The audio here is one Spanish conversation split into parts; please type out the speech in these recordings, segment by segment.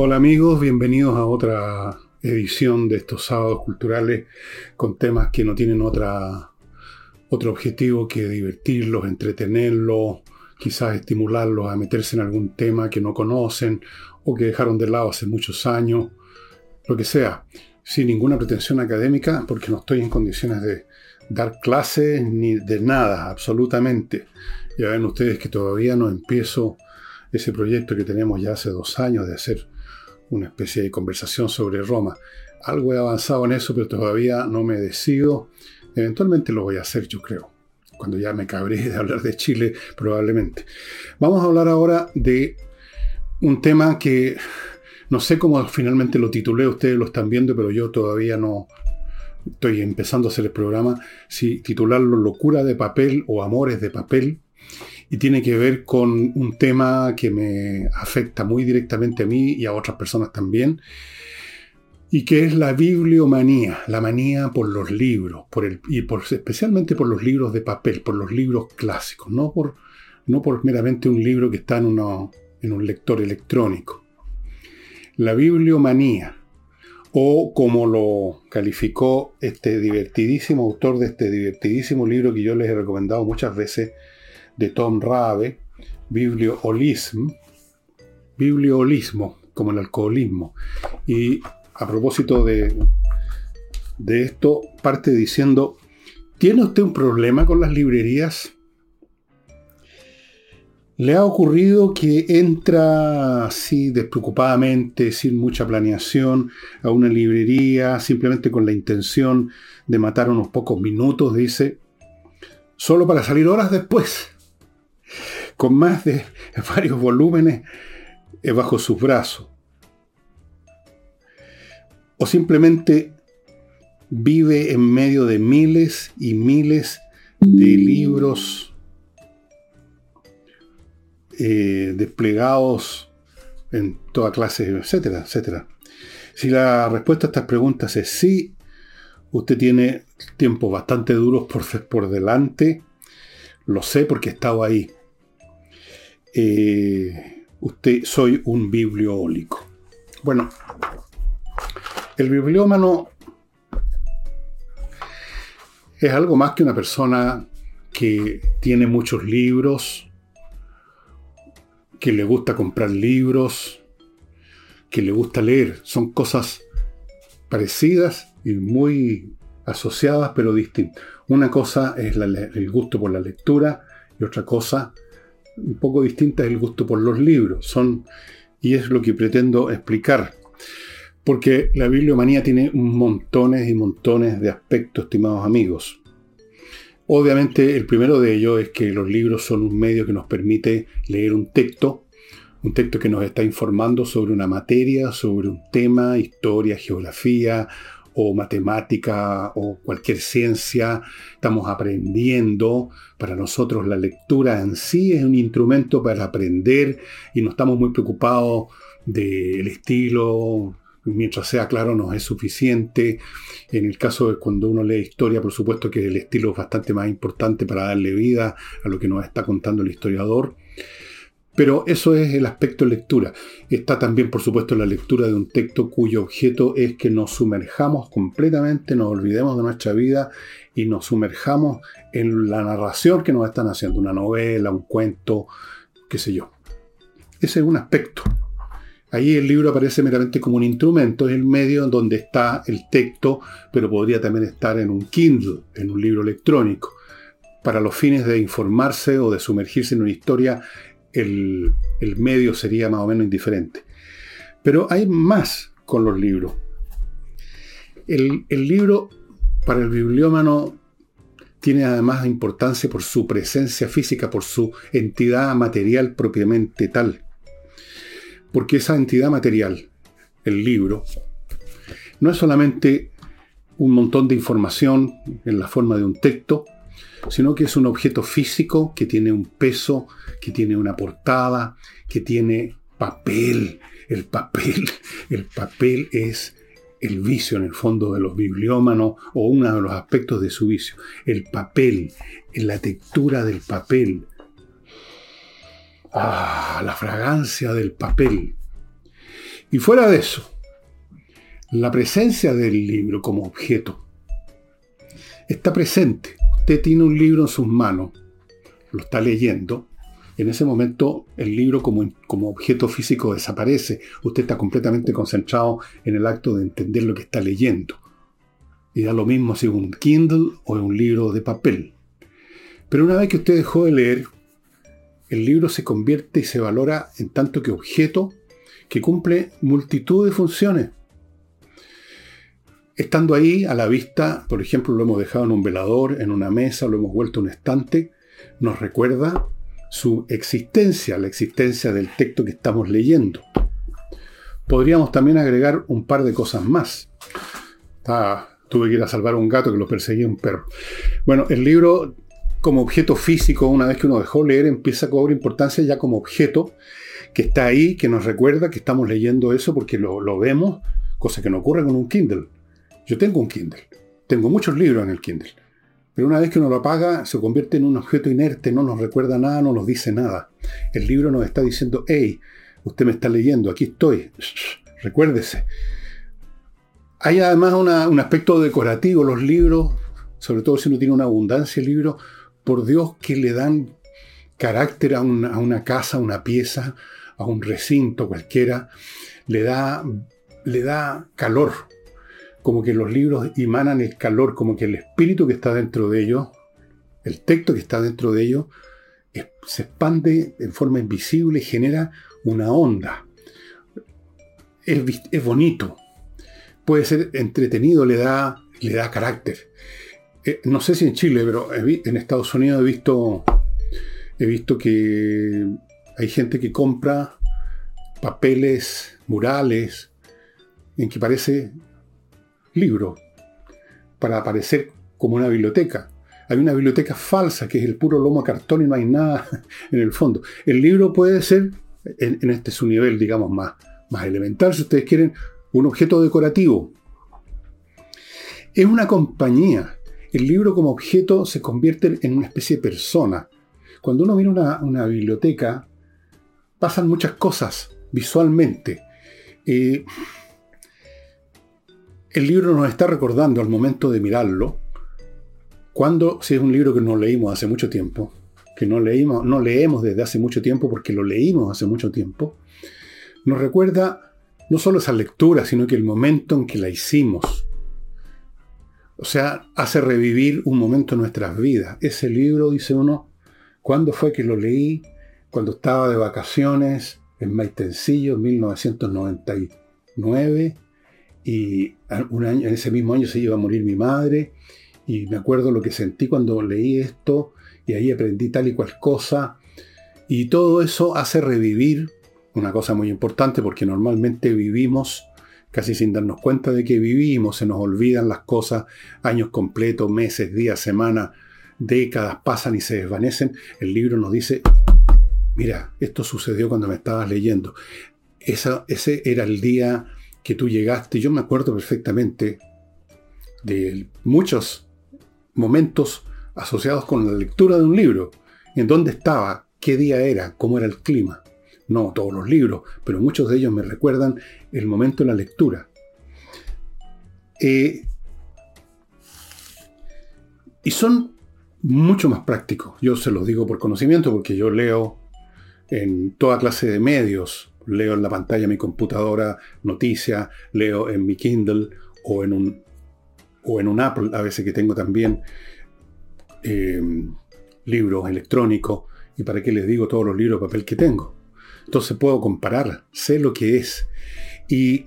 Hola amigos, bienvenidos a otra edición de estos sábados culturales con temas que no tienen otra, otro objetivo que divertirlos, entretenerlos, quizás estimularlos a meterse en algún tema que no conocen o que dejaron de lado hace muchos años, lo que sea, sin ninguna pretensión académica, porque no estoy en condiciones de dar clases ni de nada, absolutamente. Ya ven ustedes que todavía no empiezo ese proyecto que tenemos ya hace dos años de hacer una especie de conversación sobre Roma. Algo he avanzado en eso, pero todavía no me decido. Eventualmente lo voy a hacer, yo creo. Cuando ya me cabré de hablar de Chile, probablemente. Vamos a hablar ahora de un tema que no sé cómo finalmente lo titulé, ustedes lo están viendo, pero yo todavía no estoy empezando a hacer el programa. Si titularlo Locura de papel o Amores de papel y tiene que ver con un tema que me afecta muy directamente a mí y a otras personas también, y que es la bibliomanía, la manía por los libros, por el, y por, especialmente por los libros de papel, por los libros clásicos, no por, no por meramente un libro que está en, en un lector electrónico. La bibliomanía, o como lo calificó este divertidísimo autor de este divertidísimo libro que yo les he recomendado muchas veces, de Tom Rabe, biblioholismo, biblioholismo, como el alcoholismo. Y a propósito de, de esto, parte diciendo, ¿tiene usted un problema con las librerías? ¿Le ha ocurrido que entra así despreocupadamente, sin mucha planeación, a una librería, simplemente con la intención de matar unos pocos minutos, dice, solo para salir horas después? Con más de varios volúmenes eh, bajo sus brazos. O simplemente vive en medio de miles y miles de libros eh, desplegados en toda clase, etcétera, etcétera. Si la respuesta a estas preguntas es sí, usted tiene tiempos bastante duros por, por delante, lo sé porque he estado ahí. Eh, usted soy un bibliólico. Bueno, el bibliómano es algo más que una persona que tiene muchos libros, que le gusta comprar libros, que le gusta leer. Son cosas parecidas y muy asociadas, pero distintas. Una cosa es el gusto por la lectura y otra cosa un poco distinta es el gusto por los libros. Son, y es lo que pretendo explicar. Porque la bibliomanía tiene montones y montones de aspectos, estimados amigos. Obviamente el primero de ellos es que los libros son un medio que nos permite leer un texto, un texto que nos está informando sobre una materia, sobre un tema, historia, geografía, o matemática o cualquier ciencia, estamos aprendiendo. Para nosotros la lectura en sí es un instrumento para aprender y no estamos muy preocupados del estilo, mientras sea claro nos es suficiente. En el caso de cuando uno lee historia, por supuesto que el estilo es bastante más importante para darle vida a lo que nos está contando el historiador. Pero eso es el aspecto lectura. Está también, por supuesto, la lectura de un texto cuyo objeto es que nos sumerjamos completamente, nos olvidemos de nuestra vida y nos sumerjamos en la narración que nos están haciendo, una novela, un cuento, qué sé yo. Ese es un aspecto. Ahí el libro aparece meramente como un instrumento, es el medio en donde está el texto, pero podría también estar en un Kindle, en un libro electrónico. Para los fines de informarse o de sumergirse en una historia el, medio sería más o menos indiferente. Pero hay más con los libros. El, el, libro para el bibliómano tiene además importancia por su presencia física, por su entidad material propiamente tal. Porque esa entidad material, el libro, no es solamente un montón de información en la forma de un texto, sino que es un objeto físico que tiene un peso, que tiene una portada, que tiene papel. El papel, el papel es el vicio en el fondo de los bibliómanos o uno de los aspectos de su vicio. El papel, la textura del papel. Ah, la fragancia del papel. Y fuera de eso, la presencia del libro como objeto está presente. Usted tiene un libro en sus manos, lo está leyendo, en ese momento el libro como, como, objeto físico desaparece. Usted está completamente concentrado en el acto de entender lo que está leyendo. Y da lo mismo si es un Kindle o un libro de papel. Pero una vez que usted dejó de leer, el libro se convierte y se valora en tanto que objeto que cumple multitud de funciones. Estando ahí a la vista, por ejemplo, lo hemos dejado en un velador, en una mesa, lo hemos vuelto un estante, nos recuerda su existencia, la existencia del texto que estamos leyendo. Podríamos también agregar un par de cosas más. tuve que ir a salvar a un gato que lo perseguía un perro. Bueno, el libro como objeto físico, una vez que uno dejó leer, empieza a cobrar importancia ya como objeto que está ahí, que nos recuerda que estamos leyendo eso porque lo, lo vemos, cosa que no ocurre con un Kindle. Yo tengo un Kindle, tengo muchos libros en el Kindle pero una vez que uno lo apaga, se convierte en un objeto inerte, no nos recuerda nada, no nos dice nada. El libro nos está diciendo, hey, usted me está leyendo, aquí estoy, recuérdese. Hay además un aspecto decorativo, los libros, sobre todo si uno tiene una abundancia de libros, por Dios que le dan carácter a una, a una casa, a una pieza, a un recinto cualquiera, le da, le da calor como que los libros emanan el calor, como que el espíritu que está dentro de ellos, el texto que está dentro de ellos, se expande en forma invisible y genera una onda. Es, bonito, puede ser entretenido, le da, le da carácter. Eh, no sé si en Chile, pero en Estados Unidos he visto, he visto que hay gente que compra papeles, murales, en que parece libro para aparecer como una biblioteca. Hay una biblioteca falsa que es el puro lomo cartón y no hay nada en el fondo. El libro puede ser, en, este su nivel, digamos, más, más elemental, si ustedes quieren, un objeto decorativo. Es una compañía. El libro como objeto se convierte en una especie de persona. Cuando uno mira una, una biblioteca, pasan muchas cosas visualmente. Eh, el libro nos está recordando al momento de mirarlo, cuando, si es un libro que no leímos hace mucho tiempo, que no leímos, no leemos desde hace mucho tiempo porque lo leímos hace mucho tiempo, nos recuerda no solo esa lectura, sino que el momento en que la hicimos. O sea, hace revivir un momento en nuestras vidas. Ese libro, dice uno, ¿cuándo fue que lo leí? Cuando estaba de vacaciones en Maitencillo, en 1999 y en ese mismo año se iba a morir mi madre. Y me acuerdo lo que sentí cuando leí esto. Y ahí aprendí tal y cual cosa. Y todo eso hace revivir una cosa muy importante porque normalmente vivimos casi sin darnos cuenta de que vivimos, se nos olvidan las cosas, años completos, meses, días, semanas, décadas pasan y se desvanecen. El libro nos dice, mira, esto sucedió cuando me estabas leyendo. ese era el día que tú llegaste, yo me acuerdo perfectamente de muchos momentos asociados con la lectura de un libro, en dónde estaba, qué día era, cómo era el clima. No todos los libros, pero muchos de ellos me recuerdan el momento de la lectura. Eh, y son mucho más prácticos. Yo se los digo por conocimiento porque yo leo en toda clase de medios, leo en la pantalla de mi computadora noticias, leo en mi Kindle o en un, o en un Apple, a veces que tengo también eh, libros electrónicos, y para qué les digo todos los libros de papel que tengo. Entonces puedo comparar, sé lo que es. Y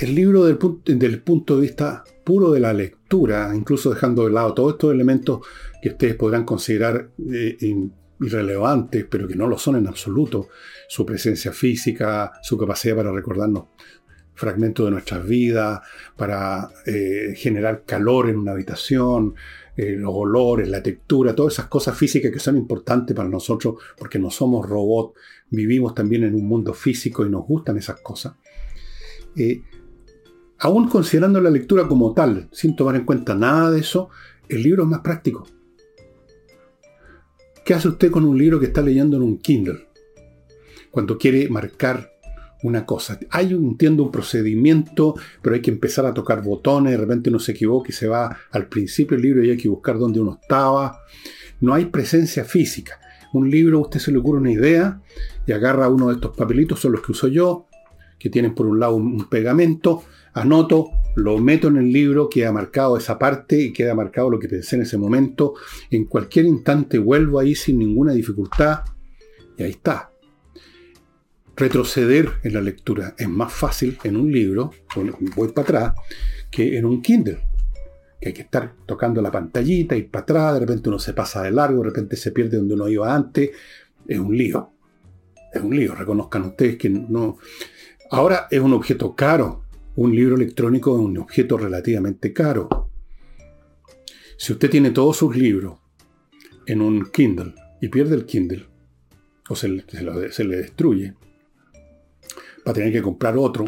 el libro del, del punto de vista puro de la lectura, incluso dejando de lado todos estos elementos que ustedes podrán considerar eh, irrelevantes, pero que no lo son en absoluto, su presencia física, su capacidad para recordarnos fragmentos de nuestras vidas, para eh, generar calor en una habitación, eh, los olores, la textura, todas esas cosas físicas que son importantes para nosotros porque no somos robots, vivimos también en un mundo físico y nos gustan esas cosas. Eh, aún considerando la lectura como tal, sin tomar en cuenta nada de eso, el libro es más práctico. ¿Qué hace usted con un libro que está leyendo en un Kindle? Cuando quiere marcar una cosa. Hay, entiendo, un procedimiento, pero hay que empezar a tocar botones, de repente uno se equivoca y se va al principio del libro y hay que buscar dónde uno estaba. No hay presencia física. Un libro, a usted se le ocurre una idea y agarra uno de estos papelitos, son los que uso yo, que tienen por un lado un pegamento, anoto, lo meto en el libro, queda marcado esa parte y queda marcado lo que pensé en ese momento. En cualquier instante vuelvo ahí sin ninguna dificultad y ahí está. Retroceder en la lectura es más fácil en un libro, voy para atrás, que en un Kindle. Que hay que estar tocando la pantallita, ir para atrás, de repente uno se pasa de largo, de repente se pierde donde uno iba antes. Es un lío. Es un lío, reconozcan ustedes que no. Ahora es un objeto caro, un libro electrónico es un objeto relativamente caro. Si usted tiene todos sus libros en un Kindle y pierde el Kindle, o se, le destruye, va a tener que comprar otro.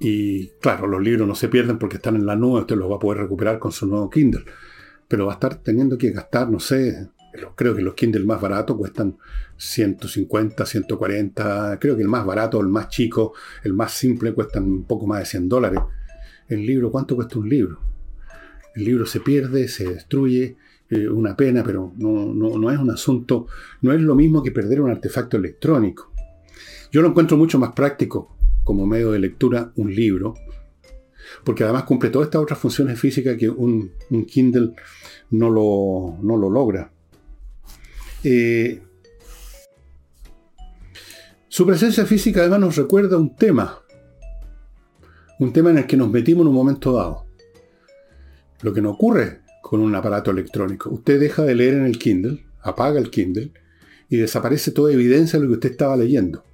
Y claro, los libros no se pierden porque están en la nube, usted los va a poder recuperar con su nuevo Kindle. Pero va a estar teniendo que gastar, no sé, creo que los Kindle más baratos cuestan 150, 140. Creo que el más barato, el más chico, el más simple cuestan un poco más de 100 dólares. El libro, ¿cuánto cuesta un libro? El libro se pierde, se destruye, eh, una pena, pero no, no, es un asunto, no es lo mismo que perder un artefacto electrónico. Yo lo encuentro mucho más práctico como medio de lectura un libro, porque además cumple todas estas otras funciones físicas que un, Kindle no lo, no lo logra. Eh, su presencia física además nos recuerda un tema, un tema en el que nos metimos en un momento dado. Lo que no ocurre con un aparato electrónico. Usted deja de leer en el Kindle, apaga el Kindle y desaparece toda evidencia de lo que usted estaba leyendo.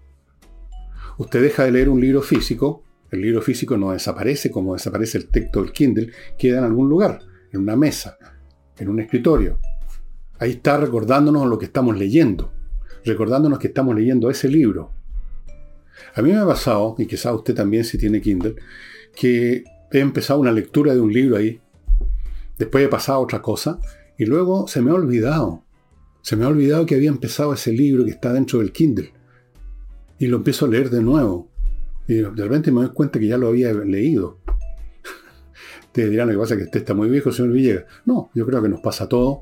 Usted deja de leer un libro físico, el libro físico no desaparece como desaparece el texto del Kindle, queda en algún lugar, en una mesa, en un escritorio, Ahí está recordándonos lo que estamos leyendo, recordándonos que estamos leyendo ese libro. A mí me ha pasado, y quizá usted también si tiene Kindle, que he empezado una lectura de un libro ahí, después he pasado otra cosa, y luego se me ha olvidado. Se me ha olvidado que había empezado ese libro que está dentro del Kindle. Y lo empiezo a leer de nuevo. Y de repente me doy cuenta que ya lo había leído. Ustedes dirán, lo que pasa que usted está muy viejo, señor Villegas. No, yo creo que nos pasa a todos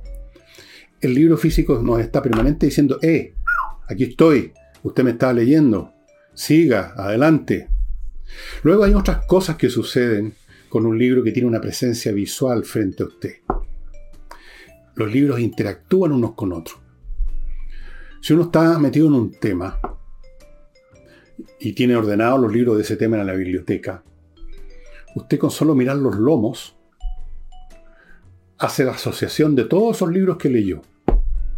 el libro físico nos está permanente diciendo, eh, aquí estoy, usted me está leyendo, siga, adelante. Luego hay otras cosas que suceden con un libro que tiene una presencia visual frente a usted. Los libros interactúan unos con otros. Si uno está metido en un tema y tiene ordenados los libros de ese tema en la biblioteca, usted con solo mirar los lomos hace la asociación de todos esos libros que leyó.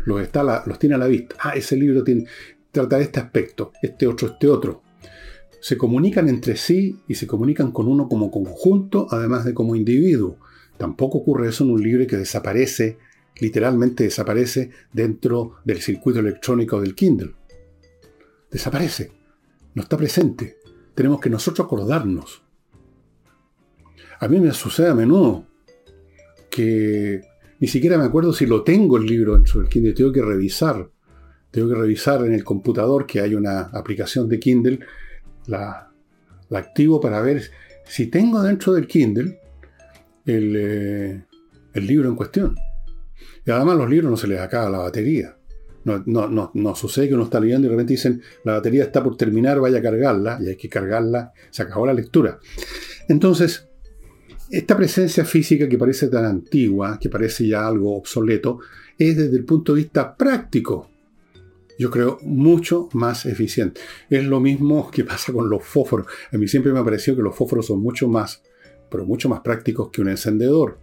Los, está los tiene a la vista. Ah, ese libro trata de este aspecto, este otro, este otro. Se comunican entre sí y se comunican con uno como conjunto, además de como individuo. Tampoco ocurre eso en un libro que desaparece, literalmente desaparece dentro del circuito electrónico del Kindle. Desaparece. No está presente. Tenemos que nosotros acordarnos. A mí me sucede a menudo que ni siquiera me acuerdo si lo tengo el libro dentro del Kindle. Tengo que revisar. Tengo que revisar en el computador que hay una aplicación de Kindle. La, activo para ver si tengo dentro del Kindle eh, el, libro en cuestión. Y además los libros no se les acaba la batería. No, no, no, sucede que uno está leyendo y de repente dicen la batería está por terminar, vaya a cargarla, y hay que cargarla, se acabó la lectura. Entonces, esta presencia física que parece tan antigua, que parece ya algo obsoleto, es desde el punto de vista práctico, yo creo, mucho más eficiente. Es lo mismo que pasa con los fósforos. A mí siempre me ha parecido que los fósforos son mucho más, pero mucho más prácticos que un encendedor.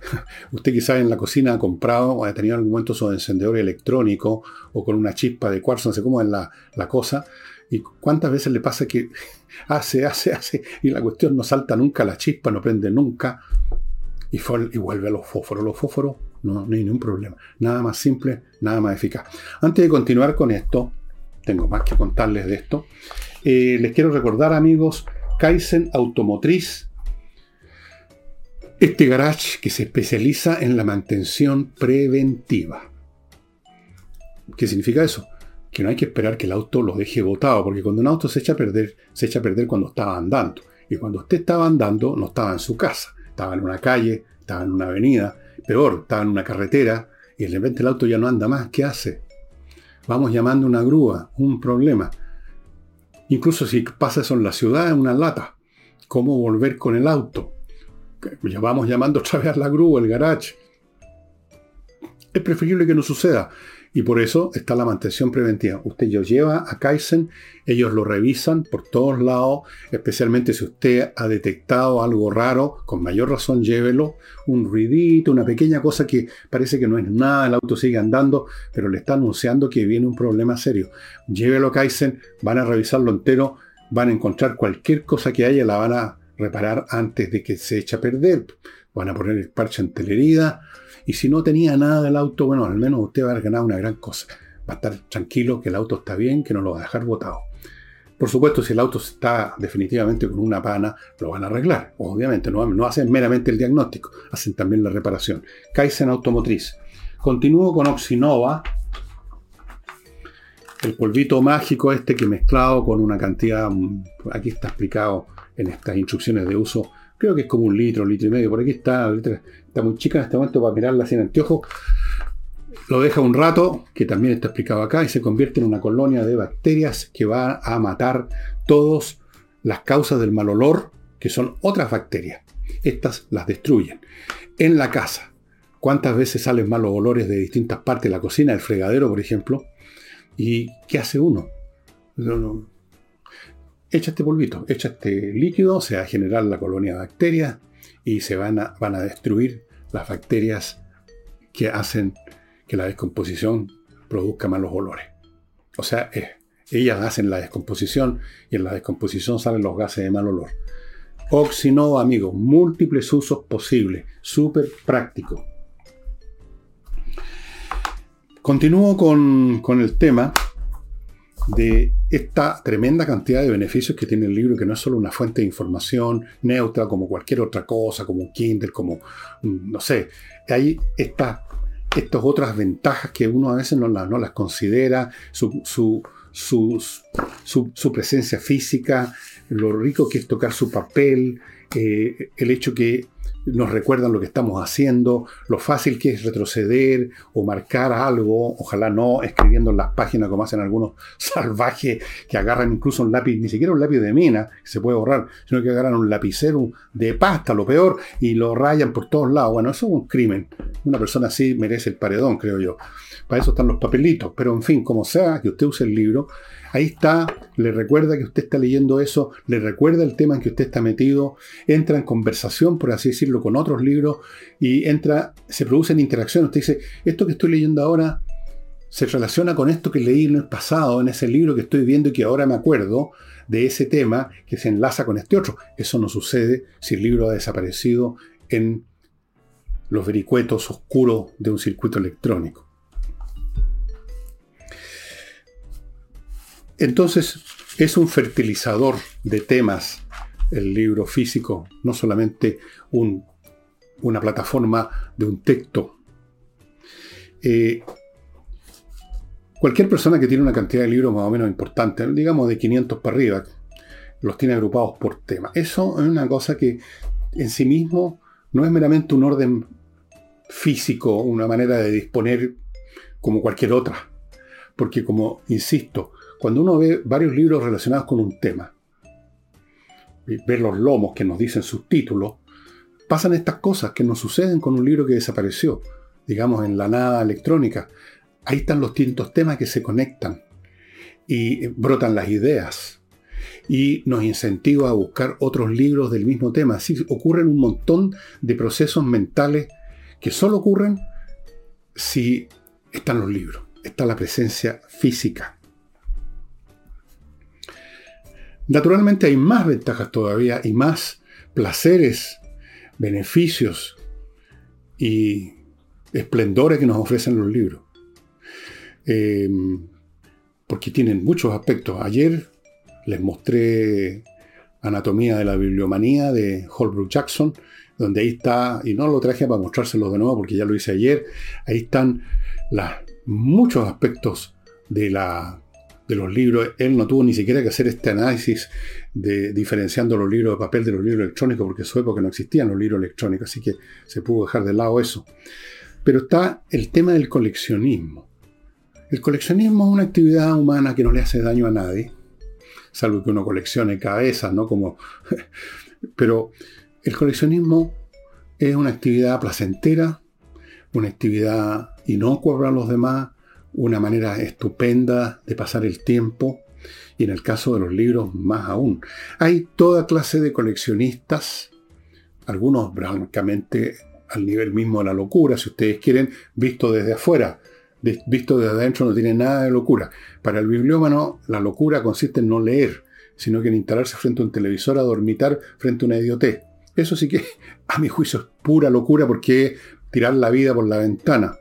Usted quizás en la cocina ha comprado o ha tenido en algún momento su encendedor electrónico o con una chispa de cuarzo, no sé cómo es la, la cosa, ¿Y cuántas veces le pasa que hace, hace, hace y la cuestión no salta nunca, la chispa no prende nunca y, vuelve a los fósforos? Los fósforos no, hay ningún problema. Nada más simple, nada más eficaz. Antes de continuar con esto, tengo más que contarles de esto. Eh, les quiero recordar, amigos, Kaizen Automotriz, este garage que se especializa en la mantención preventiva. ¿Qué significa eso? Que no hay que esperar que el auto lo deje botado, porque cuando un auto se echa a perder, se echa a perder cuando estaba andando. Y cuando usted estaba andando, no estaba en su casa, estaba en una calle, estaba en una avenida, peor, estaba en una carretera, y de repente el auto ya no anda más. ¿Qué hace? Vamos llamando una grúa, un problema. Incluso si pasa eso en la ciudad, en una lata. ¿Cómo volver con el auto? Ya vamos llamando otra vez a la grúa, el garage. Es preferible que no suceda. Y por eso está la mantención preventiva. Usted lo lleva a Kaizen, ellos lo revisan por todos lados, especialmente si usted ha detectado algo raro, con mayor razón llévelo, un ruidito, una pequeña cosa que parece que no es nada, el auto sigue andando, pero le está anunciando que viene un problema serio. Llévelo a Kaizen, van a revisarlo entero, van a encontrar cualquier cosa que haya, la van a reparar antes de que se eche a perder. Van a poner el parche en telerida y si no tenía nada del auto, bueno, al menos usted va a ganar una gran cosa. Va a estar tranquilo que el auto está bien, que no lo va a dejar botado. Por supuesto, si el auto está definitivamente con una pana, lo van a arreglar. Obviamente, no, no hacen meramente el diagnóstico, hacen también la reparación. Kaizen Automotriz. Continúo con Oxinova, el polvito mágico este que mezclado con una cantidad, aquí está explicado en estas instrucciones de uso, creo que es como un litro, litro y medio, por aquí está, está muy chica en este momento para mirarla sin anteojos. Lo deja un rato, que también está explicado acá, y se convierte en una colonia de bacterias que va a matar todas las causas del mal olor, que son otras bacterias. Estas las destruyen. En la casa, ¿cuántas veces salen malos olores de distintas partes de la cocina, el fregadero, por ejemplo? ¿Y qué hace uno? Echa este polvito, echa este líquido, se va a generar la colonia de bacterias y se van a, van a destruir las bacterias que hacen que la descomposición produzca malos olores. O sea, ellas hacen la descomposición y en la descomposición salen los gases de mal olor. Oxinova, amigos, múltiples usos posibles, súper práctico. Continúo con, con, el tema de esta tremenda cantidad de beneficios que tiene el libro, que no es solo una fuente de información neutra como cualquier otra cosa, como un Kindle, como, mm, no sé, hay estas otras ventajas que uno a veces no, no las considera, su, su, su, presencia física, lo rico que es tocar su papel, eh, el hecho que nos recuerdan lo que estamos haciendo, lo fácil que es retroceder o marcar algo, ojalá no escribiendo en las páginas como hacen algunos salvajes que agarran incluso un lápiz, ni siquiera un lápiz de mina, que se puede borrar, sino que agarran un lapicero de pasta, lo peor, y lo rayan por todos lados. Bueno, eso es un crimen. Una persona así merece el paredón, creo yo. Para eso están los papelitos. Pero en fin, como sea que usted use el libro, Ahí está, le recuerda que usted está leyendo eso, le recuerda el tema en que usted está metido, entra en conversación, por así decirlo, con otros libros y entra, se producen interacciones. Usted dice, esto que estoy leyendo ahora se relaciona con esto que leí en el pasado, en ese libro que estoy viendo y que ahora me acuerdo de ese tema que se enlaza con este otro. Eso no sucede si el libro ha desaparecido en los vericuetos oscuros de un circuito electrónico. Entonces, es un fertilizador de temas el libro físico, no solamente una plataforma de un texto. Eh, cualquier persona que tiene una cantidad de libros más o menos importante, digamos de 500 para arriba, los tiene agrupados por tema. Eso es una cosa que en sí mismo no es meramente un orden físico, una manera de disponer como cualquier otra. Porque como, insisto, cuando uno ve varios libros relacionados con un tema, ver los lomos que nos dicen sus títulos, pasan estas cosas que nos suceden con un libro que desapareció, digamos en la nada electrónica. Ahí están los distintos temas que se conectan y brotan las ideas y nos incentiva a buscar otros libros del mismo tema. Así ocurren un montón de procesos mentales que solo ocurren si están los libros, está la presencia física. Naturalmente hay más ventajas todavía y más placeres, beneficios y esplendores que nos ofrecen los libros. Eh, porque tienen muchos aspectos. Ayer les mostré Anatomía de la Bibliomanía de Holbrook Jackson, donde ahí está, y no lo traje para mostrárselo de nuevo porque ya lo hice ayer, ahí están muchos aspectos de la de los libros, él no tuvo ni siquiera que hacer este análisis de diferenciando los libros de papel de los libros electrónicos, porque su época no existían los libros electrónicos, así que se pudo dejar de lado eso. Pero está el tema del coleccionismo. El coleccionismo es una actividad humana que no le hace daño a nadie, salvo que uno coleccione cabezas, ¿no? Como, pero el coleccionismo es una actividad placentera, una actividad inocua para los demás, una manera estupenda de pasar el tiempo y en el caso de los libros más aún. Hay toda clase de coleccionistas, algunos francamente al nivel mismo de la locura, si ustedes quieren, visto desde afuera. Visto desde adentro no tiene nada de locura. Para el bibliómano, la locura consiste en no leer, sino que en instalarse frente a un televisor a dormitar frente a una idiotez. Eso sí que, a mi juicio, es pura locura porque tirar la vida por la ventana.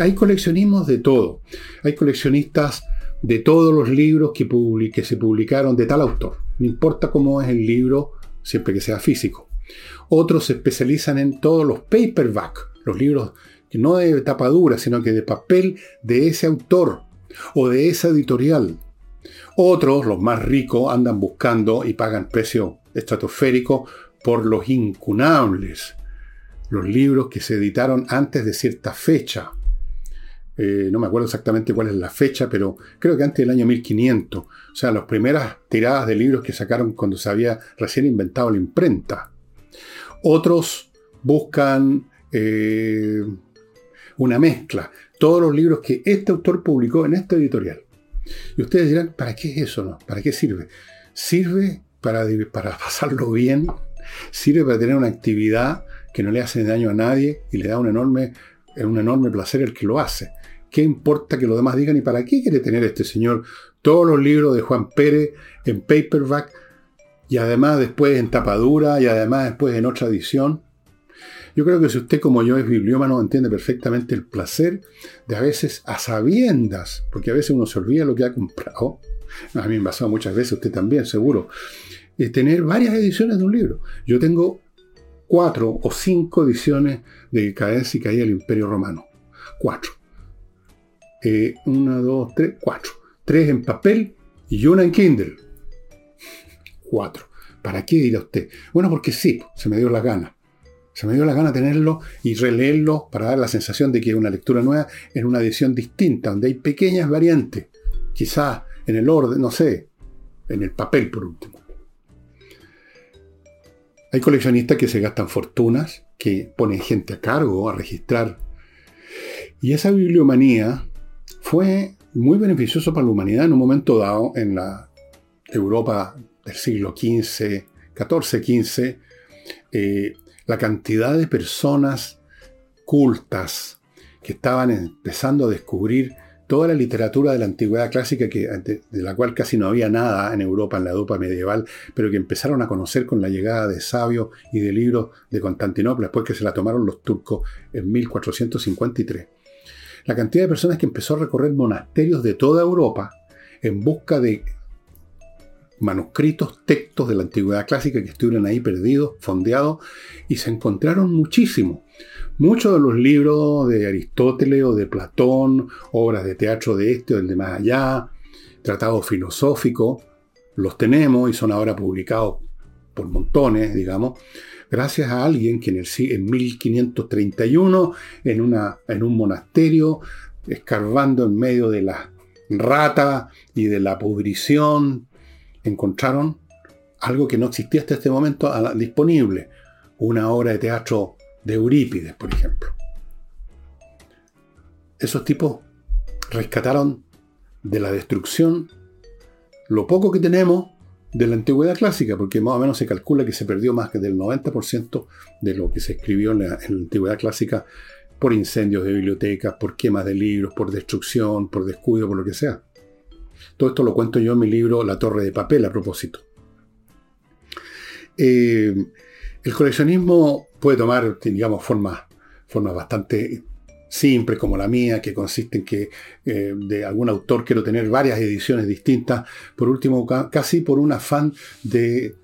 Hay coleccionismos de todo. Hay coleccionistas de todos los libros que, se publicaron de tal autor. No importa cómo es el libro, siempre que sea físico. Otros se especializan en todos los paperback, los libros no de tapadura, sino que de papel de ese autor o de esa editorial. Otros, los más ricos, andan buscando y pagan precio estratosférico por los incunables, los libros que se editaron antes de cierta fecha. Eh, no me acuerdo exactamente cuál es la fecha, pero creo que antes del año 1500. O sea, las primeras tiradas de libros que sacaron cuando se había recién inventado la imprenta. Otros buscan eh, una mezcla. Todos los libros que este autor publicó en esta editorial. Y ustedes dirán, ¿para qué es eso? No? ¿Para qué sirve? Sirve para, para pasarlo bien, sirve para tener una actividad que no le hace daño a nadie y le da un enorme, un enorme placer el que lo hace. ¿Qué importa que los demás digan y para qué quiere tener este señor todos los libros de Juan Pérez en paperback y además después en tapadura y además después en otra edición? Yo creo que si usted como yo es bibliómano entiende perfectamente el placer de a veces a sabiendas, porque a veces uno se olvida lo que ha comprado. A mí me ha pasado muchas veces, usted también, seguro. de tener varias ediciones de un libro. Yo tengo cuatro o cinco ediciones de Cadencia y Caída del Imperio Romano. Cuatro. Eh, una, dos, tres, cuatro. Tres en papel y una en Kindle. Cuatro. ¿Para qué dirá usted? Bueno, porque sí, se me dio la gana. Se me dio la gana tenerlo y releerlo para dar la sensación de que es una lectura nueva en una edición distinta, donde hay pequeñas variantes. Quizás en el orden, no sé, en el papel por último. Hay coleccionistas que se gastan fortunas, que ponen gente a cargo a registrar. Y esa bibliomanía fue muy beneficioso para la humanidad en un momento dado en la Europa del siglo XV, XIV, XV. la cantidad de personas cultas que estaban empezando a descubrir toda la literatura de la antigüedad clásica, que, de, la cual casi no había nada en Europa, en la Europa medieval, pero que empezaron a conocer con la llegada de sabios y de libros de Constantinopla, después que se la tomaron los turcos en 1453 la cantidad de personas que empezó a recorrer monasterios de toda Europa en busca de manuscritos, textos de la antigüedad clásica que estuvieron ahí perdidos, fondeados, y se encontraron muchísimos. Muchos de los libros de Aristóteles o de Platón, obras de teatro de este o del de más allá, tratados filosóficos, los tenemos y son ahora publicados por montones, digamos, gracias a alguien que en, el, en 1531, en, una, en un monasterio, escarbando en medio de la rata y de la pudrición, encontraron algo que no existía hasta este momento disponible, una obra de teatro de Eurípides, por ejemplo. Esos tipos rescataron de la destrucción lo poco que tenemos de la antigüedad clásica, porque más o menos se calcula que se perdió más que del 90% de lo que se escribió en la, antigüedad clásica por incendios de bibliotecas, por quemas de libros, por destrucción, por descuido, por lo que sea. Todo esto lo cuento yo en mi libro La Torre de Papel a propósito. Eh, el coleccionismo puede tomar, digamos, formas, formas bastante simple como la mía, que consiste en que eh, de algún autor quiero tener varias ediciones distintas, por último, casi por un afán de,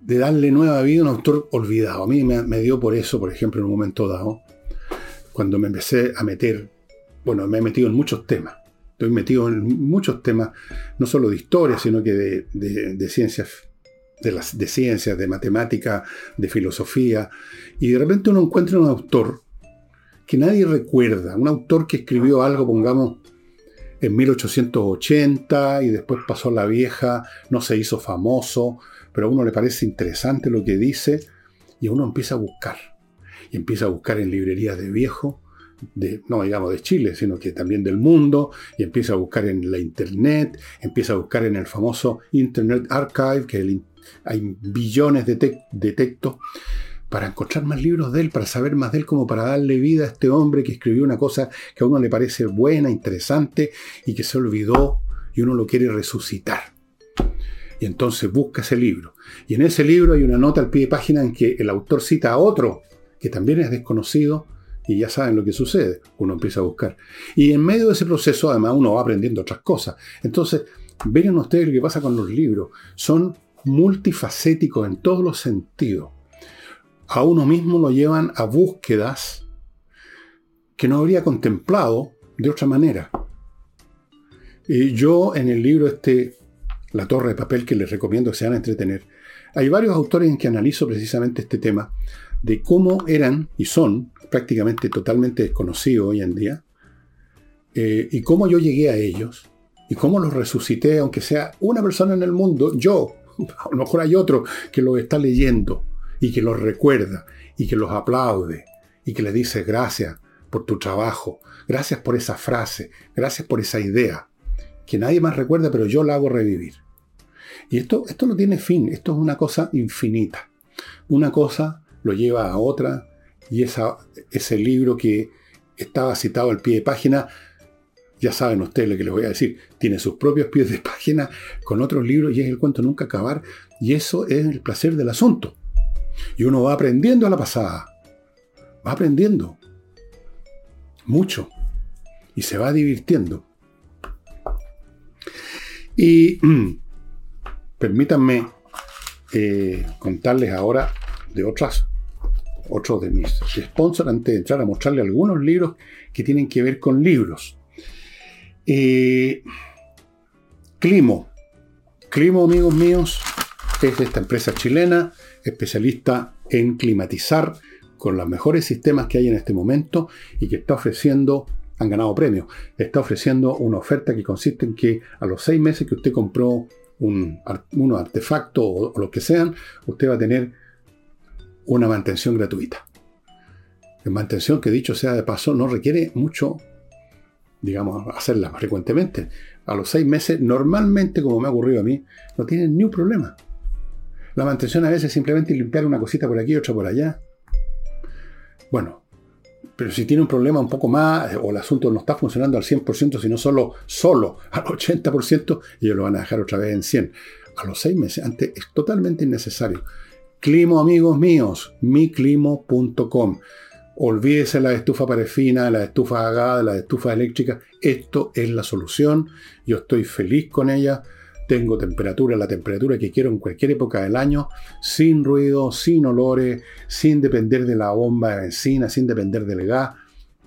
de darle nueva vida a un autor olvidado. A mí me, dio por eso, por ejemplo, en un momento dado, cuando me empecé a meter, bueno, me he metido en muchos temas, Estoy metido en muchos temas, no solo de historia, sino que de, ciencias, de, las, de ciencias, de matemática, de filosofía. Y de repente uno encuentra un autor que nadie recuerda, un autor que escribió algo, pongamos, en 1880 y después pasó la vieja, no se hizo famoso, pero a uno le parece interesante lo que dice y uno empieza a buscar. Y empieza a buscar en librerías de viejo, de, no digamos de Chile, sino que también del mundo, y empieza a buscar en la Internet, empieza a buscar en el famoso Internet Archive, que hay billones de, de textos, para encontrar más libros de él, para saber más de él, como para darle vida a este hombre que escribió una cosa que a uno le parece buena, interesante, y que se olvidó, y uno lo quiere resucitar. Y entonces busca ese libro. Y en ese libro hay una nota al pie de página en que el autor cita a otro, que también es desconocido, y ya saben lo que sucede. Uno empieza a buscar. Y en medio de ese proceso, además, uno va aprendiendo otras cosas. Entonces, vean ustedes lo que pasa con los libros. Son multifacéticos en todos los sentidos. A uno mismo lo llevan a búsquedas que no habría contemplado de otra manera. Y yo en el libro este, La torre de papel, que les recomiendo que se van a entretener, hay varios autores en que analizo precisamente este tema de cómo eran y son prácticamente totalmente desconocidos hoy en día, eh, y cómo yo llegué a ellos, y cómo los resucité, aunque sea una persona en el mundo, yo, a lo mejor hay otro que lo está leyendo, y que los recuerda, y que los aplaude, y que le dice gracias por tu trabajo, gracias por esa frase, gracias por esa idea, que nadie más recuerda, pero yo la hago revivir. Y esto, esto no tiene fin, esto es una cosa infinita. Una cosa lo lleva a otra, y esa, ese libro que estaba citado al pie de página, ya saben ustedes lo que les voy a decir, tiene sus propios pies de página con otros libros y es el cuento nunca acabar, y eso es el placer del asunto. Y uno va aprendiendo a la pasada, va aprendiendo mucho y se va divirtiendo. Y permítanme eh, contarles ahora de otras otro de mis sponsors, antes de entrar a mostrarle algunos libros que tienen que ver con libros. Eh, Climo. Climo, amigos míos, es esta empresa chilena, especialista en climatizar con los mejores sistemas que hay en este momento y que está ofreciendo, han ganado premios, está ofreciendo una oferta que consiste en que a los seis meses que usted compró un, artefacto o, o lo que sean, usted va a tener una mantención gratuita. En mantención que dicho sea de paso no requiere mucho, digamos, hacerla frecuentemente. A los seis meses, normalmente, como me ha ocurrido a mí, no tienen ni un problema. La mantención a veces es simplemente limpiar una cosita por aquí, otra por allá. Bueno, pero si tiene un problema un poco más, o el asunto no está funcionando al 100%, sino solo, solo al 80%, ellos lo van a dejar otra vez en 100. A los seis meses, antes es totalmente innecesario. Climo, amigos míos, miclimo.com. Olvídese la estufa parefina, la estufa agada, la estufa eléctrica. Esto es la solución. Yo estoy feliz con ella. Tengo temperatura, la temperatura que quiero en cualquier época del año, sin ruido, sin olores, sin depender de la bomba de benzina, sin depender del gas.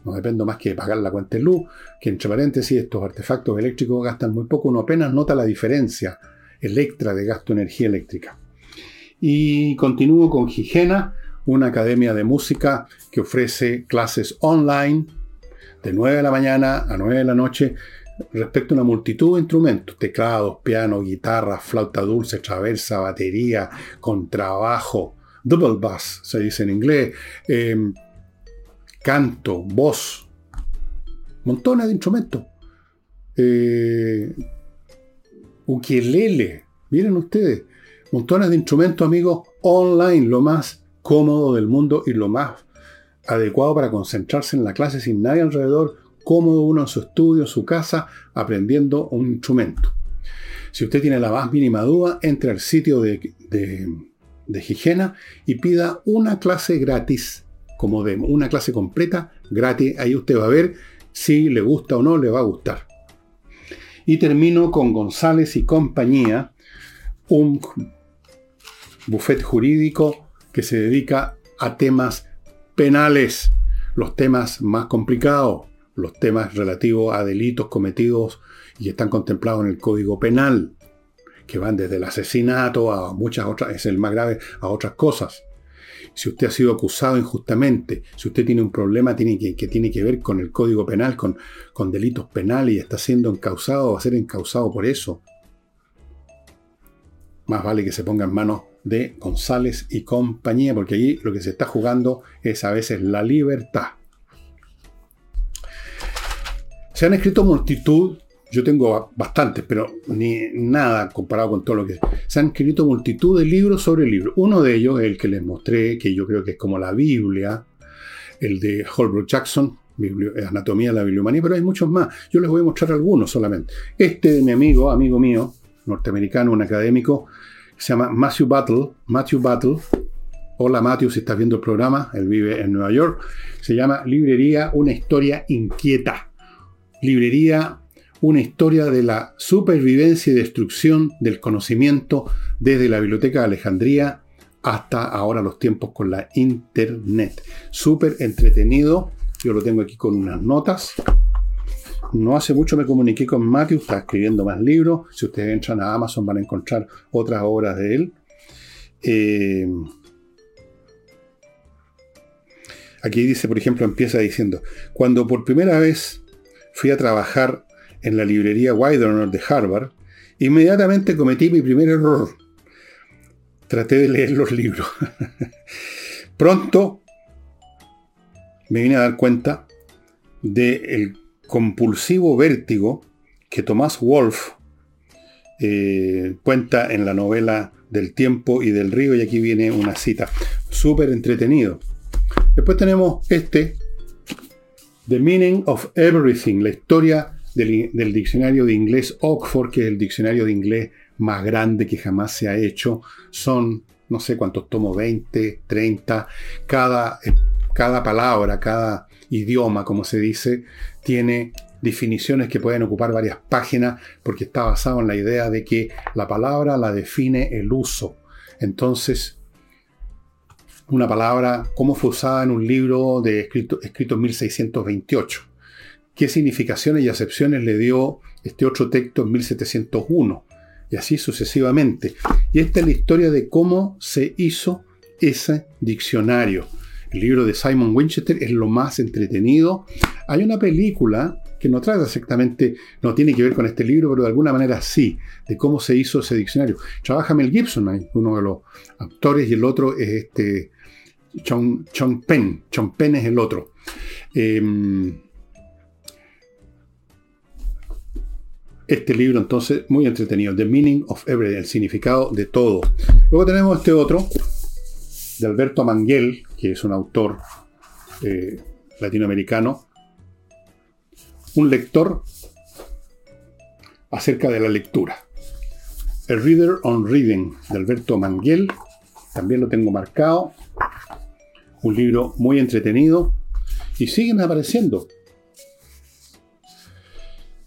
No dependo más que de pagar la cuenta de luz, que entre paréntesis estos artefactos eléctricos gastan muy poco. Uno apenas nota la diferencia electra de gasto de energía eléctrica. Y continúo con Higiena, una academia de música que ofrece clases online de 9 de la mañana a 9 de la noche respecto a una multitud de instrumentos, teclados, piano, guitarra, flauta dulce, traversa, batería, contrabajo, double bass, se dice en inglés, em, canto, voz, montones de instrumentos. Eh, ukelele, miren ustedes, montones de instrumentos, amigos, online, lo más cómodo del mundo y lo más adecuado para concentrarse en la clase sin nadie alrededor, cómodo uno en su estudio, su casa, aprendiendo un instrumento. Si usted tiene la más mínima duda, entre al sitio de, de, de y pida una clase gratis, como de una clase completa, gratis. Ahí usted va a ver si le gusta o no le va a gustar. Y termino con González y compañía, un bufete jurídico que se dedica a temas penales, los temas más complicados, los temas relativos a delitos cometidos y están contemplados en el Código Penal, que van desde el asesinato a muchas otras, es el más grave, a otras cosas. Si usted ha sido acusado injustamente, si usted tiene un problema tiene que, que tiene que ver con el Código Penal, con, con delitos penales y está siendo encausado o va a ser encausado por eso, más vale que se ponga en manos de González y compañía, porque allí lo que se está jugando es a veces la libertad. Se han escrito multitud, yo tengo bastantes, pero ni nada comparado con todo lo que... Se han escrito multitud de libros sobre libros. Uno de ellos, el que les mostré, que yo creo que es como la Biblia, el de Holbrook Jackson, Anatomía de la Bibliomanía, pero hay muchos más. Yo les voy a mostrar algunos solamente. Este de mi amigo, amigo mío, norteamericano, un académico, se llama Matthew Battle. Matthew Battle. Hola Matthew, si estás viendo el programa, él vive en Nueva York. Se llama Librería, una historia inquieta. Librería, una historia de la supervivencia y destrucción del conocimiento desde la Biblioteca de Alejandría hasta ahora los tiempos con la Internet. Súper entretenido. Yo lo tengo aquí con unas notas. No hace mucho me comuniqué con Matthew, está escribiendo más libros. Si ustedes entran a Amazon van a encontrar otras obras de él. Eh, aquí dice, por ejemplo, empieza diciendo, cuando por primera vez fui a trabajar en la librería Widener de Harvard, inmediatamente cometí mi primer error. Traté de leer los libros. Pronto me vine a dar cuenta del compulsivo vértigo que Tomás Wolf eh, cuenta en la novela del tiempo y del río, y aquí viene una cita, súper entretenido. Después tenemos este, The Meaning of Everything, la historia del, diccionario de inglés Oxford, que es el diccionario de inglés más grande que jamás se ha hecho. Son, no sé cuántos tomo, 20, 30. Cada, cada palabra, cada idioma, como se dice, tiene definiciones que pueden ocupar varias páginas porque está basado en la idea de que la palabra la define el uso. Entonces, una palabra, ¿cómo fue usada en un libro de escrito, escrito en 1628? ¿Qué significaciones y acepciones le dio este otro texto en 1701? Y así sucesivamente. Y esta es la historia de cómo se hizo ese diccionario. El libro de Simon Winchester es lo más entretenido. Hay una película que no trata exactamente, no tiene que ver con este libro, pero de alguna manera sí, de cómo se hizo ese diccionario. Trabaja Mel Gibson, uno de los actores, y el otro es este John, Penn. John Penn es el otro. Em, este libro entonces muy entretenido, The Meaning of Everything, el significado de todo. Luego tenemos este otro, de Alberto Manguel, que es un autor eh, latinoamericano, un lector acerca de la lectura. El Reader on Reading de Alberto Manguel, también lo tengo marcado. Un libro muy entretenido y siguen apareciendo.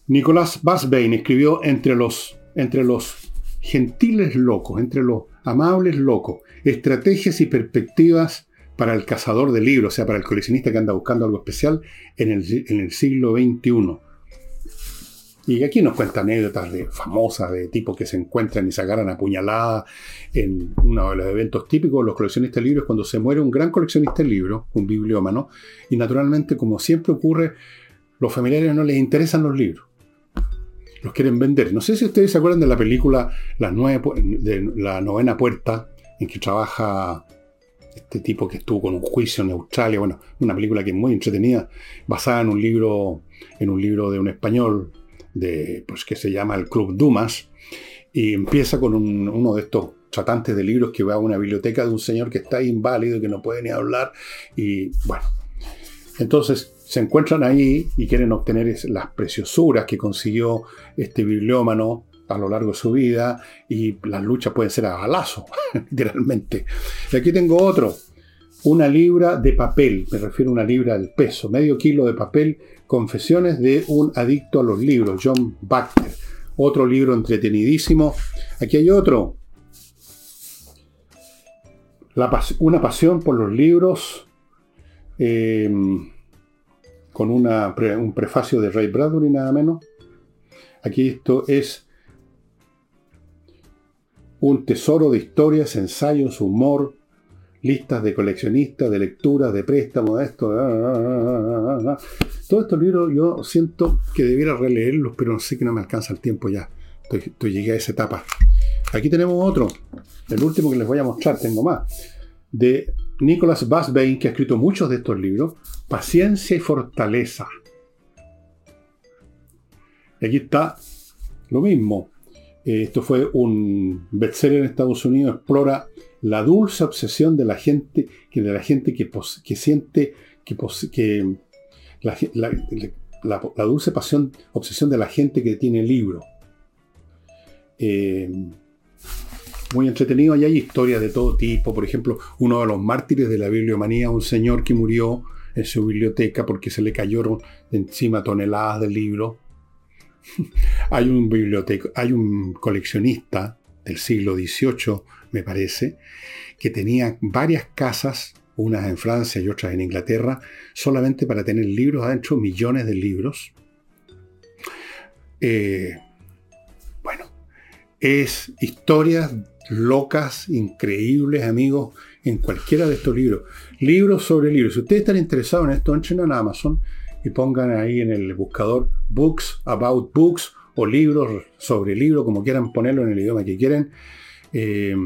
Nicolás Basbein escribió entre los, entre los gentiles locos, entre los amables locos, estrategias y perspectivas para el cazador de libros, o sea, para el coleccionista que anda buscando algo especial en el, siglo XXI. Y aquí nos cuenta anécdotas de, famosas de tipos que se encuentran y se agarran a puñaladas en uno de los eventos típicos de los coleccionistas de libros, cuando se muere un gran coleccionista de libros, un bibliómano, y naturalmente, como siempre ocurre, los familiares no les interesan los libros. Los quieren vender. No sé si ustedes se acuerdan de la película La, de la novena puerta, en que trabaja este tipo que estuvo con un juicio en Australia, bueno, una película que es muy entretenida, basada en un libro, en un libro de un español de, pues, que se llama El Club Dumas, y empieza con uno de estos tratantes de libros que va a una biblioteca de un señor que está inválido, que no puede ni hablar, y bueno, entonces se encuentran ahí y quieren obtener las preciosuras que consiguió este bibliómano a lo largo de su vida y las luchas pueden ser a balazo, literalmente. Y aquí tengo otro, una libra de papel, me refiero a una libra del peso, medio kilo de papel, Confesiones de un adicto a los libros, John Bacter. Otro libro entretenidísimo. Aquí hay otro. una pasión por los libros. Eh, con un prefacio de Ray Bradbury nada menos. Aquí esto es un tesoro de historias, ensayos, humor, listas de coleccionistas, de lecturas, de préstamos, de esto. Todos estos libros yo siento que debiera releerlos, pero no sé que no me alcanza el tiempo ya. Estoy, llegué a esa etapa. Aquí tenemos otro, el último que les voy a mostrar, tengo más, de Nicholas Basbain, que ha escrito muchos de estos libros, Paciencia y Fortaleza. Y aquí está lo mismo. Eh, esto fue un bestseller en Estados Unidos, explora la dulce obsesión de la gente, que de la gente que, que siente que, la, dulce pasión, obsesión de la gente que tiene libro. Eh, muy entretenido, y hay historias de todo tipo. Por ejemplo, uno de los mártires de la bibliomanía, un señor que murió en su biblioteca porque se le cayeron encima toneladas de libros. hay un hay un coleccionista del siglo XVIII, me parece, que tenía varias casas, unas en Francia y otras en Inglaterra, solamente para tener libros adentro, millones de libros. Eh, bueno, es historias locas, increíbles, amigos, en cualquiera de estos libros. Libros sobre libros. Si ustedes están interesados en esto, entren en Amazon y pongan ahí en el buscador Books About Books o libros sobre libros, como quieran ponerlo en el idioma que quieren. Eh,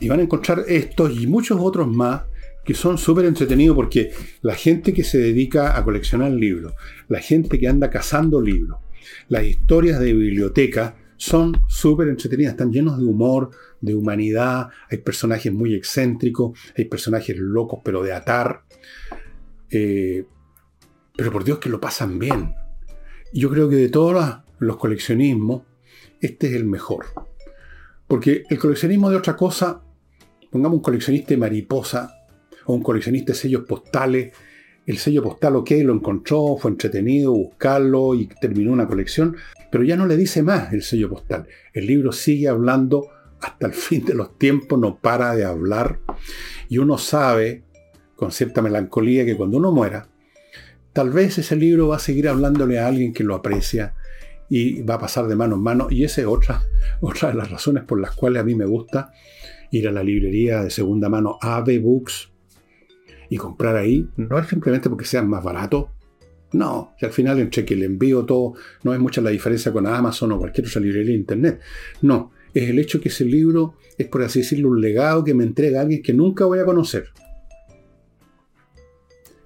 y van a encontrar estos y muchos otros más que son súper entretenidos porque la gente que se dedica a coleccionar libros, la gente que anda cazando libros, las historias de biblioteca son súper entretenidas, están llenos de humor, de humanidad, hay personajes muy excéntricos, hay personajes locos pero de atar, eh, pero por Dios que lo pasan bien. Yo creo que de todos los coleccionismos, este es el mejor. Porque el coleccionismo de otra cosa, pongamos un coleccionista de mariposa o un coleccionista de sellos postales, el sello postal, ok, lo encontró, fue entretenido buscarlo y terminó una colección, pero ya no le dice más el sello postal. El libro sigue hablando hasta el fin de los tiempos, no para de hablar y uno sabe con cierta melancolía que cuando uno muera, tal vez ese libro va a seguir hablándole a alguien que lo aprecia y va a pasar de mano en mano. Y esa es otra, otra de las razones por las cuales a mí me gusta ir a la librería de segunda mano AB Books y comprar ahí. No es simplemente porque sean más baratos. No, que al final entre que el envío todo, no es mucha la diferencia con Amazon o cualquier otra librería de internet. No, es el hecho que ese libro es, por así decirlo, un legado que me entrega alguien que nunca voy a conocer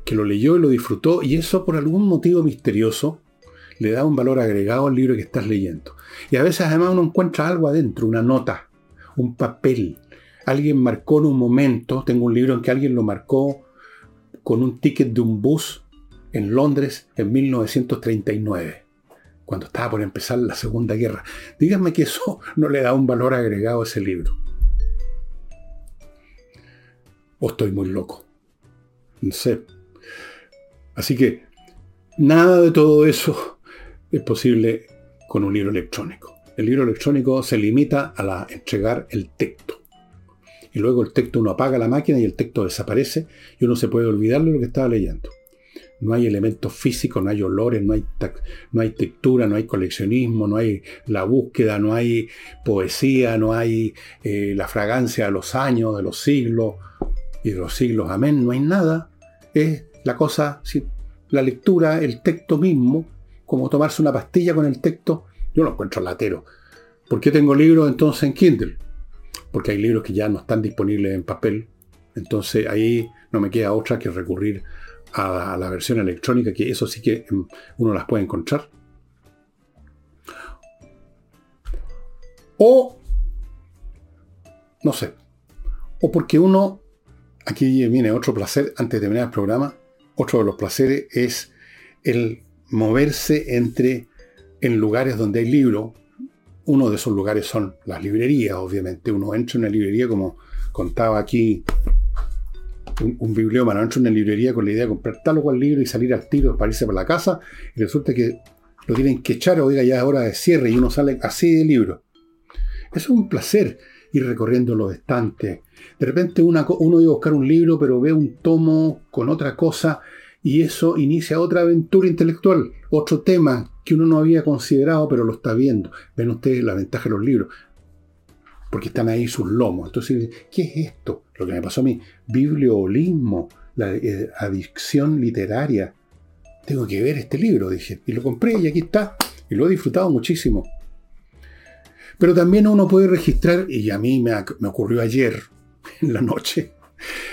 que lo leyó y lo disfrutó y eso por algún motivo misterioso le da un valor agregado al libro que estás leyendo. Y a veces además uno encuentra algo adentro, una nota, un papel. Alguien marcó en un momento, tengo un libro en que alguien lo marcó con un ticket de un bus en Londres en 1939, cuando estaba por empezar la Segunda Guerra. Díganme que eso no le da un valor agregado a ese libro. O estoy muy loco. No sé, Así que nada de todo eso es posible con un libro electrónico. El libro electrónico se limita a la, entregar el texto. Y luego el texto uno apaga la máquina y el texto desaparece y uno se puede olvidar de lo que estaba leyendo. No hay elementos físicos, no hay olores, no hay, textura, no hay coleccionismo, no hay la búsqueda, no hay poesía, no hay eh, la fragancia de los años, de los siglos y de los siglos. Amén, no hay nada. Es la cosa, la lectura, el texto mismo, como tomarse una pastilla con el texto, yo lo encuentro latero. ¿Por qué tengo libros entonces en Kindle? Porque hay libros que ya no están disponibles en papel. Entonces ahí no me queda otra que recurrir a la, versión electrónica, que eso sí que em, uno las puede encontrar. O, no sé, o porque uno, aquí viene otro placer antes de terminar el programa, otro de los placeres es el moverse entre en lugares donde hay libros. Uno de esos lugares son las librerías, obviamente. Uno entra en una librería, como contaba aquí un, un bibliómano, entra en una librería con la idea de comprar tal o cual libro y salir al tiro para irse para la casa, y resulta que lo tienen que echar, oiga, ya es hora de cierre, y uno sale así de libro. Eso es un placer. ir recorriendo los estantes. De repente uno iba a buscar un libro, pero ve un tomo con otra cosa y eso inicia otra aventura intelectual, otro tema que uno no había considerado, pero lo está viendo. Ven ustedes la ventaja de los libros, porque están ahí sus lomos. Entonces, ¿qué es esto? Lo que me pasó a mí, bibliolismo, la eh, adicción literaria. Tengo que ver este libro, dije, y lo compré y aquí está, y lo he disfrutado muchísimo. Pero también uno puede registrar, y a mí me, me ocurrió ayer en la noche,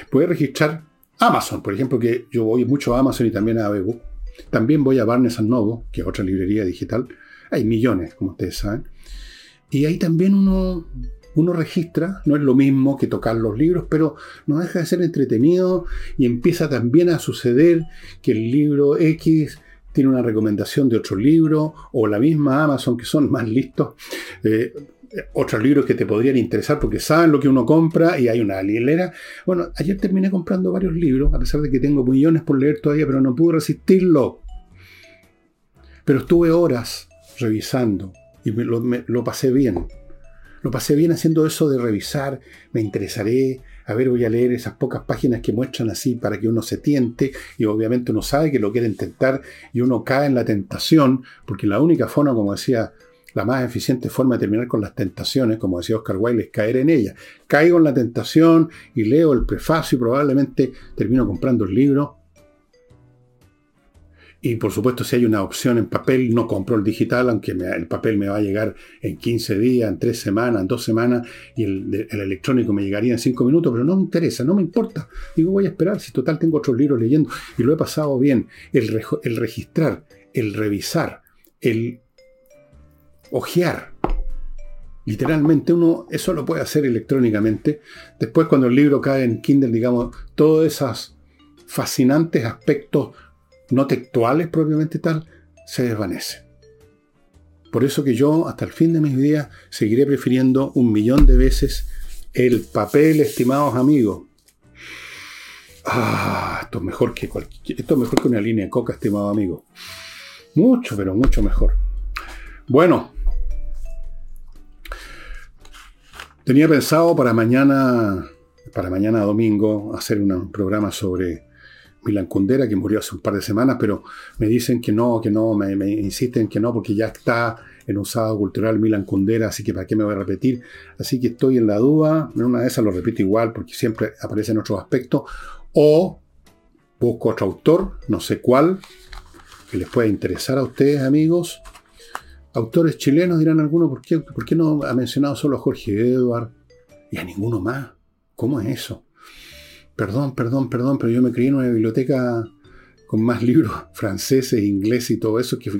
puede registrar Amazon, por ejemplo, que yo voy mucho a Amazon y también a Bebo. También voy a Barnes Noble, que es otra librería digital. Hay millones, como ustedes saben. Y ahí también uno, uno registra, no es lo mismo que tocar los libros, pero no deja de ser entretenido y empieza también a suceder que el libro X tiene una recomendación de otro libro o la misma Amazon que son más listos. Eh, otros libros que te podrían interesar porque saben lo que uno compra y hay una hilera. Bueno, ayer terminé comprando varios libros, a pesar de que tengo millones por leer todavía, pero no pude resistirlo. Pero estuve horas revisando y me lo, pasé bien. Lo pasé bien haciendo eso de revisar, me interesaré, a ver, voy a leer esas pocas páginas que muestran así para que uno se tiente y obviamente uno sabe que lo quiere intentar y uno cae en la tentación, porque la única forma, como decía la más eficiente forma de terminar con las tentaciones, como decía Oscar Wilde, es caer en ellas. Caigo en la tentación y leo el prefacio y probablemente termino comprando el libro. Y por supuesto, si hay una opción en papel, no compro el digital, aunque el papel me va a llegar en 15 días, en 3 semanas, en 2 semanas, y el, electrónico me llegaría en 5 minutos, pero no me interesa, no me importa. Digo, voy a esperar, si total tengo otros libros leyendo y lo he pasado bien. El registrar, el revisar, el ojear. Literalmente uno eso lo puede hacer electrónicamente. Después cuando el libro cae en Kindle, digamos, todos esos fascinantes aspectos no textuales propiamente tal, se desvanecen. Por eso que yo hasta el fin de mis días seguiré prefiriendo un millón de veces el papel, estimados amigos. Ah, esto es mejor que esto es mejor que una línea de coca, estimado amigo. Mucho, pero mucho mejor. Bueno, Tenía pensado para mañana, para mañana domingo, hacer un programa sobre Milan Kundera, que murió hace un par de semanas, pero me dicen que no, que no, me, insisten que no, porque ya está en usado cultural Milan Kundera, así que para qué me voy a repetir. Así que estoy en la duda, en una de esas lo repito igual, porque siempre aparece en otros aspectos, o busco otro autor, no sé cuál, que les pueda interesar a ustedes, amigos, Autores chilenos dirán algunos, ¿por qué, ¿por qué no ha mencionado solo a Jorge Edward y a ninguno más? ¿Cómo es eso? Perdón, perdón, perdón, pero yo me crié en una biblioteca con más libros franceses, ingleses y todo eso que,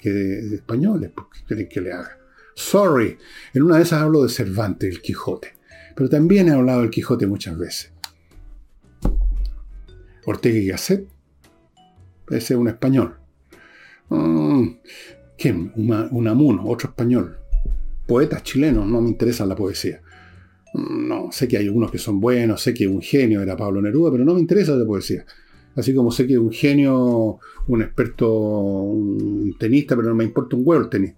que de, españoles. ¿Por qué que le haga? Sorry. En una de esas hablo de Cervantes, el Quijote. Pero también he hablado del Quijote muchas veces. Ortega y Gasset. Ese es un español. Mm, ¿Quién? Unamuno, otro español. Poetas chilenos, no me interesa la poesía. No, sé que hay algunos que son buenos, sé que un genio era Pablo Neruda, pero no me interesa la poesía. Así como sé que un genio, un experto, un tenista, pero no me importa un huevo el tenis.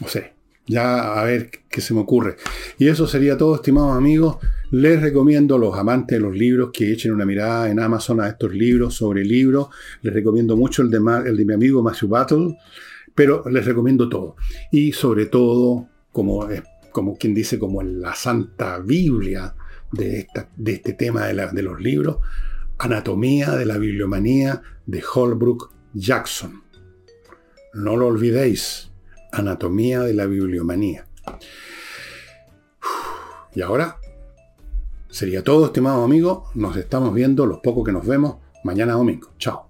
No sé, ya a ver qué se me ocurre. Y eso sería todo, estimados amigos. Les recomiendo a los amantes de los libros que echen una mirada en Amazon a estos libros sobre libros. Les recomiendo mucho el de, mi amigo Matthew Battle, pero les recomiendo todo. Y sobre todo, como, quien dice, como en la Santa Biblia de, este tema de los libros, Anatomía de la Bibliomanía de Holbrook Jackson. No lo olvidéis, Anatomía de la Bibliomanía. Y ahora Sería todo, estimado amigo. Nos estamos viendo, los pocos que nos vemos, mañana domingo. Chao.